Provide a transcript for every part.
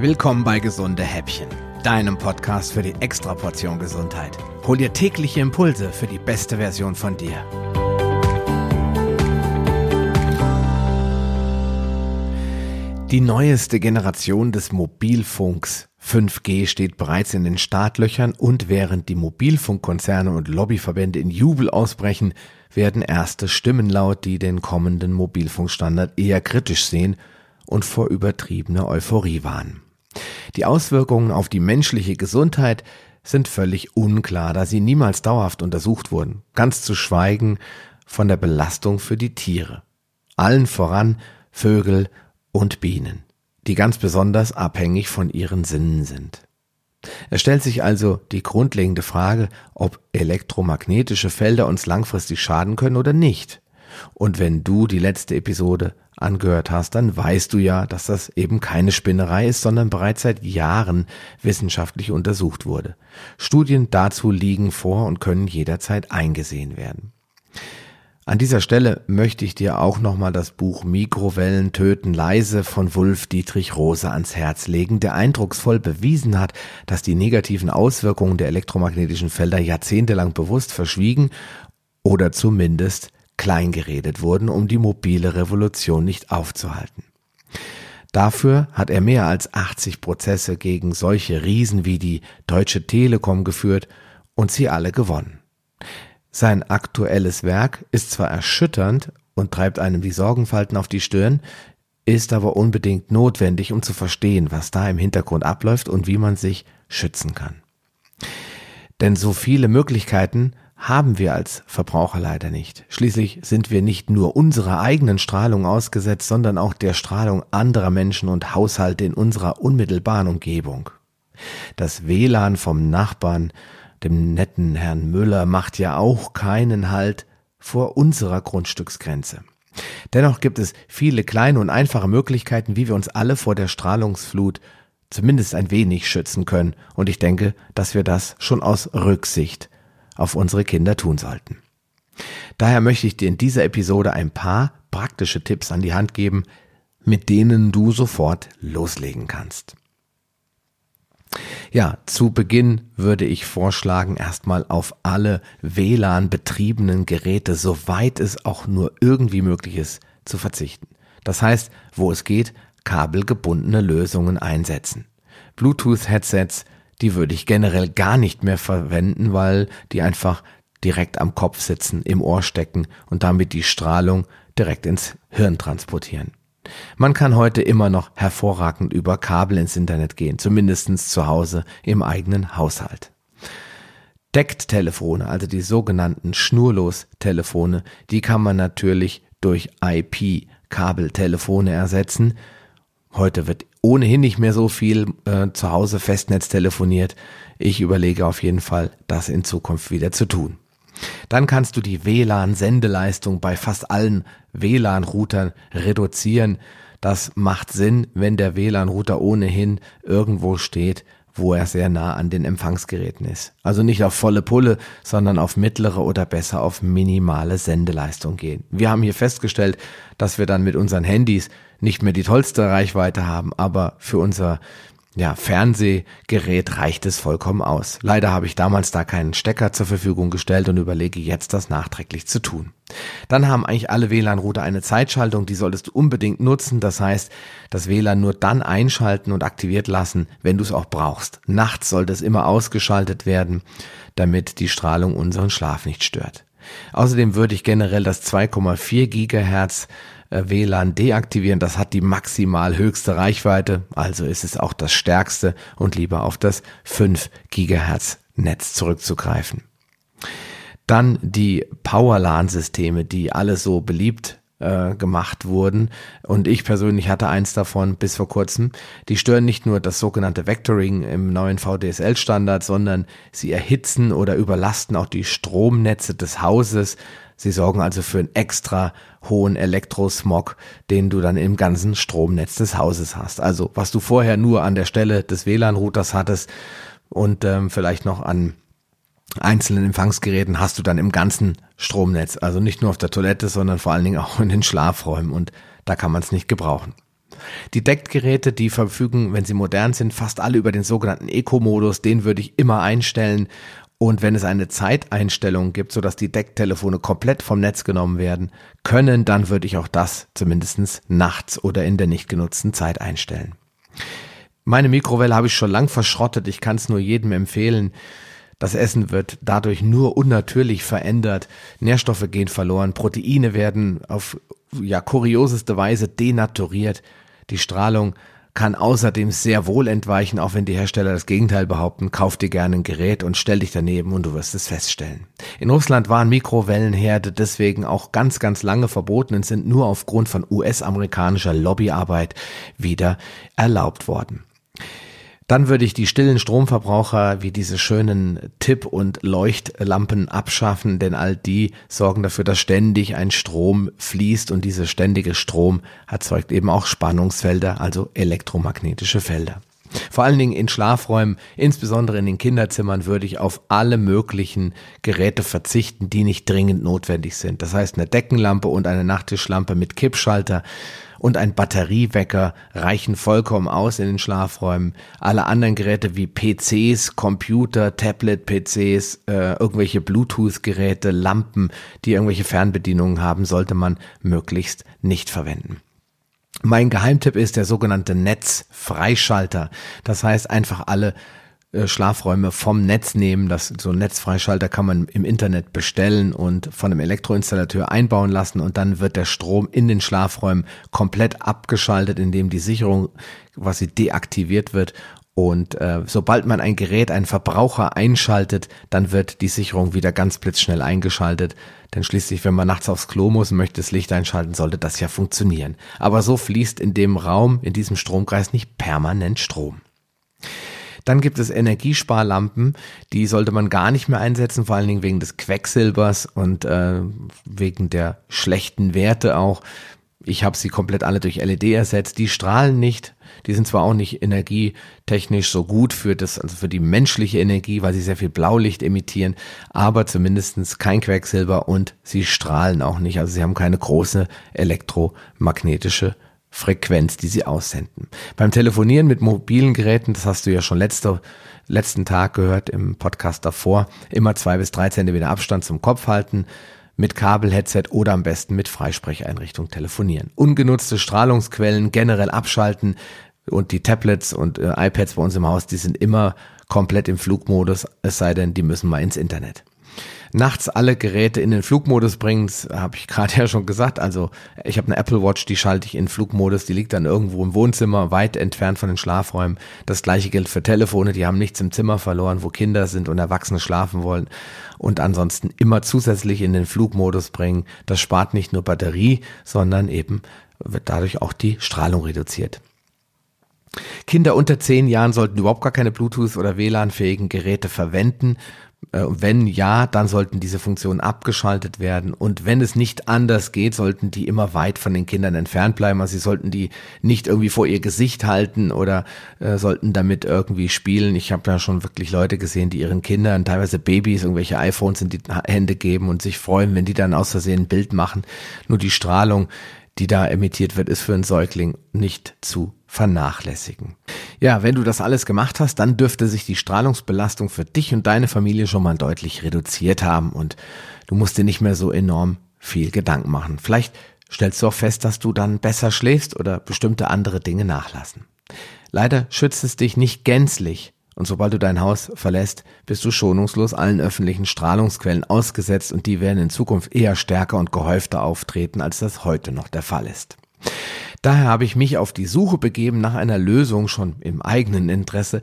Willkommen bei Gesunde Häppchen, deinem Podcast für die Extraportion Gesundheit. Hol dir tägliche Impulse für die beste Version von dir. Die neueste Generation des Mobilfunks 5G steht bereits in den Startlöchern und während die Mobilfunkkonzerne und Lobbyverbände in Jubel ausbrechen, werden erste Stimmen laut, die den kommenden Mobilfunkstandard eher kritisch sehen und vor übertriebener Euphorie warnen. Die Auswirkungen auf die menschliche Gesundheit sind völlig unklar, da sie niemals dauerhaft untersucht wurden, ganz zu schweigen von der Belastung für die Tiere. Allen voran Vögel und Bienen, die ganz besonders abhängig von ihren Sinnen sind. Es stellt sich also die grundlegende Frage, ob elektromagnetische Felder uns langfristig schaden können oder nicht. Und wenn du die letzte Episode angehört hast, dann weißt du ja, dass das eben keine Spinnerei ist, sondern bereits seit Jahren wissenschaftlich untersucht wurde. Studien dazu liegen vor und können jederzeit eingesehen werden. An dieser Stelle möchte ich dir auch nochmal das Buch Mikrowellen töten leise von Wulf Dietrich Rose ans Herz legen, der eindrucksvoll bewiesen hat, dass die negativen Auswirkungen der elektromagnetischen Felder jahrzehntelang bewusst verschwiegen oder zumindest kleingeredet wurden, um die mobile Revolution nicht aufzuhalten. Dafür hat er mehr als 80 Prozesse gegen solche Riesen wie die Deutsche Telekom geführt und sie alle gewonnen. Sein aktuelles Werk ist zwar erschütternd und treibt einem die Sorgenfalten auf die Stirn, ist aber unbedingt notwendig, um zu verstehen, was da im Hintergrund abläuft und wie man sich schützen kann. Denn so viele Möglichkeiten haben wir als Verbraucher leider nicht. Schließlich sind wir nicht nur unserer eigenen Strahlung ausgesetzt, sondern auch der Strahlung anderer Menschen und Haushalte in unserer unmittelbaren Umgebung. Das WLAN vom Nachbarn, dem netten Herrn Müller, macht ja auch keinen Halt vor unserer Grundstücksgrenze. Dennoch gibt es viele kleine und einfache Möglichkeiten, wie wir uns alle vor der Strahlungsflut zumindest ein wenig schützen können, und ich denke, dass wir das schon aus Rücksicht auf unsere Kinder tun sollten. Daher möchte ich dir in dieser Episode ein paar praktische Tipps an die Hand geben, mit denen du sofort loslegen kannst. Ja, zu Beginn würde ich vorschlagen, erstmal auf alle WLAN betriebenen Geräte, soweit es auch nur irgendwie möglich ist, zu verzichten. Das heißt, wo es geht, kabelgebundene Lösungen einsetzen. Bluetooth-Headsets, die würde ich generell gar nicht mehr verwenden, weil die einfach direkt am Kopf sitzen, im Ohr stecken und damit die Strahlung direkt ins Hirn transportieren. Man kann heute immer noch hervorragend über Kabel ins Internet gehen, zumindestens zu Hause im eigenen Haushalt. Deckt-Telefone, also die sogenannten Schnurlos-Telefone, die kann man natürlich durch IP-Kabeltelefone ersetzen. Heute wird ohnehin nicht mehr so viel äh, zu Hause Festnetz telefoniert. Ich überlege auf jeden Fall, das in Zukunft wieder zu tun. Dann kannst du die WLAN-Sendeleistung bei fast allen WLAN-Routern reduzieren. Das macht Sinn, wenn der WLAN-Router ohnehin irgendwo steht, wo er sehr nah an den Empfangsgeräten ist. Also nicht auf volle Pulle, sondern auf mittlere oder besser auf minimale Sendeleistung gehen. Wir haben hier festgestellt, dass wir dann mit unseren Handys nicht mehr die tollste Reichweite haben, aber für unser ja, Fernsehgerät reicht es vollkommen aus. Leider habe ich damals da keinen Stecker zur Verfügung gestellt und überlege jetzt, das nachträglich zu tun. Dann haben eigentlich alle WLAN-Router eine Zeitschaltung, die solltest du unbedingt nutzen. Das heißt, das WLAN nur dann einschalten und aktiviert lassen, wenn du es auch brauchst. Nachts sollte es immer ausgeschaltet werden, damit die Strahlung unseren Schlaf nicht stört. Außerdem würde ich generell das 2,4 Gigahertz äh, WLAN deaktivieren. Das hat die maximal höchste Reichweite, also ist es auch das stärkste und lieber auf das 5 Gigahertz Netz zurückzugreifen. Dann die Powerlan-Systeme, die alle so beliebt äh, gemacht wurden. Und ich persönlich hatte eins davon bis vor kurzem. Die stören nicht nur das sogenannte Vectoring im neuen VDSL-Standard, sondern sie erhitzen oder überlasten auch die Stromnetze des Hauses. Sie sorgen also für einen extra hohen Elektrosmog, den du dann im ganzen Stromnetz des Hauses hast. Also was du vorher nur an der Stelle des WLAN-Routers hattest und ähm, vielleicht noch an einzelnen Empfangsgeräten hast du dann im ganzen Stromnetz. Also nicht nur auf der Toilette, sondern vor allen Dingen auch in den Schlafräumen und da kann man es nicht gebrauchen. Die Deckgeräte, die verfügen, wenn sie modern sind, fast alle über den sogenannten Eco-Modus. Den würde ich immer einstellen. Und wenn es eine Zeiteinstellung gibt, sodass die Decktelefone komplett vom Netz genommen werden können, dann würde ich auch das zumindest nachts oder in der nicht genutzten Zeit einstellen. Meine Mikrowelle habe ich schon lang verschrottet. Ich kann es nur jedem empfehlen. Das Essen wird dadurch nur unnatürlich verändert. Nährstoffe gehen verloren. Proteine werden auf ja kurioseste Weise denaturiert. Die Strahlung kann außerdem sehr wohl entweichen, auch wenn die Hersteller das Gegenteil behaupten. Kauf dir gerne ein Gerät und stell dich daneben und du wirst es feststellen. In Russland waren Mikrowellenherde deswegen auch ganz, ganz lange verboten und sind nur aufgrund von US-amerikanischer Lobbyarbeit wieder erlaubt worden. Dann würde ich die stillen Stromverbraucher wie diese schönen Tipp- und Leuchtlampen abschaffen, denn all die sorgen dafür, dass ständig ein Strom fließt und dieser ständige Strom erzeugt eben auch Spannungsfelder, also elektromagnetische Felder. Vor allen Dingen in Schlafräumen, insbesondere in den Kinderzimmern, würde ich auf alle möglichen Geräte verzichten, die nicht dringend notwendig sind. Das heißt, eine Deckenlampe und eine Nachttischlampe mit Kippschalter und ein Batteriewecker reichen vollkommen aus in den Schlafräumen. Alle anderen Geräte wie PCs, Computer, Tablet-PCs, äh, irgendwelche Bluetooth-Geräte, Lampen, die irgendwelche Fernbedienungen haben, sollte man möglichst nicht verwenden. Mein Geheimtipp ist der sogenannte Netzfreischalter. Das heißt einfach alle Schlafräume vom Netz nehmen. Das, so ein Netzfreischalter kann man im Internet bestellen und von einem Elektroinstallateur einbauen lassen und dann wird der Strom in den Schlafräumen komplett abgeschaltet, indem die Sicherung quasi deaktiviert wird und äh, sobald man ein Gerät, einen Verbraucher einschaltet, dann wird die Sicherung wieder ganz blitzschnell eingeschaltet. Denn schließlich, wenn man nachts aufs Klo muss und möchte das Licht einschalten, sollte das ja funktionieren. Aber so fließt in dem Raum, in diesem Stromkreis nicht permanent Strom. Dann gibt es Energiesparlampen, die sollte man gar nicht mehr einsetzen, vor allen Dingen wegen des Quecksilbers und äh, wegen der schlechten Werte auch. Ich habe sie komplett alle durch LED ersetzt. Die strahlen nicht. Die sind zwar auch nicht energietechnisch so gut für das, also für die menschliche Energie, weil sie sehr viel Blaulicht emittieren, aber zumindestens kein Quecksilber und sie strahlen auch nicht. Also sie haben keine große elektromagnetische Frequenz, die sie aussenden. Beim Telefonieren mit mobilen Geräten, das hast du ja schon letzte, letzten Tag gehört im Podcast davor, immer zwei bis drei Zentimeter Abstand zum Kopf halten, mit Kabelheadset oder am besten mit Freisprecheinrichtung telefonieren. Ungenutzte Strahlungsquellen generell abschalten und die Tablets und äh, iPads bei uns im Haus, die sind immer komplett im Flugmodus, es sei denn, die müssen mal ins Internet nachts alle Geräte in den Flugmodus bringt, habe ich gerade ja schon gesagt. Also ich habe eine Apple Watch, die schalte ich in Flugmodus, die liegt dann irgendwo im Wohnzimmer, weit entfernt von den Schlafräumen. Das gleiche gilt für Telefone, die haben nichts im Zimmer verloren, wo Kinder sind und Erwachsene schlafen wollen. Und ansonsten immer zusätzlich in den Flugmodus bringen. Das spart nicht nur Batterie, sondern eben wird dadurch auch die Strahlung reduziert. Kinder unter zehn Jahren sollten überhaupt gar keine Bluetooth- oder WLAN-fähigen Geräte verwenden. Äh, wenn ja, dann sollten diese Funktionen abgeschaltet werden. Und wenn es nicht anders geht, sollten die immer weit von den Kindern entfernt bleiben. Also sie sollten die nicht irgendwie vor ihr Gesicht halten oder äh, sollten damit irgendwie spielen. Ich habe ja schon wirklich Leute gesehen, die ihren Kindern, teilweise Babys, irgendwelche iPhones in die Hände geben und sich freuen, wenn die dann aus Versehen ein Bild machen. Nur die Strahlung, die da emittiert wird, ist für einen Säugling nicht zu vernachlässigen. Ja, wenn du das alles gemacht hast, dann dürfte sich die Strahlungsbelastung für dich und deine Familie schon mal deutlich reduziert haben und du musst dir nicht mehr so enorm viel Gedanken machen. Vielleicht stellst du auch fest, dass du dann besser schläfst oder bestimmte andere Dinge nachlassen. Leider schützt es dich nicht gänzlich und sobald du dein Haus verlässt, bist du schonungslos allen öffentlichen Strahlungsquellen ausgesetzt und die werden in Zukunft eher stärker und gehäufter auftreten, als das heute noch der Fall ist. Daher habe ich mich auf die Suche begeben nach einer Lösung schon im eigenen Interesse,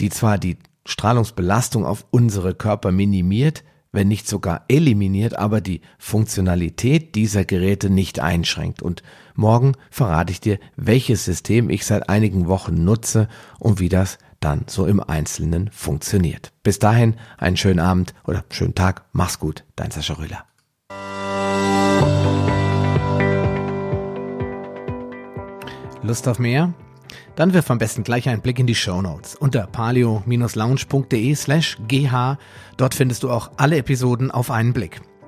die zwar die Strahlungsbelastung auf unsere Körper minimiert, wenn nicht sogar eliminiert, aber die Funktionalität dieser Geräte nicht einschränkt. Und morgen verrate ich dir, welches System ich seit einigen Wochen nutze und wie das dann so im Einzelnen funktioniert. Bis dahin einen schönen Abend oder schönen Tag. Mach's gut, dein Sascha Rühler. Lust auf mehr? Dann wirf am besten gleich einen Blick in die Show Notes unter palio-lounge.de slash gh. Dort findest du auch alle Episoden auf einen Blick.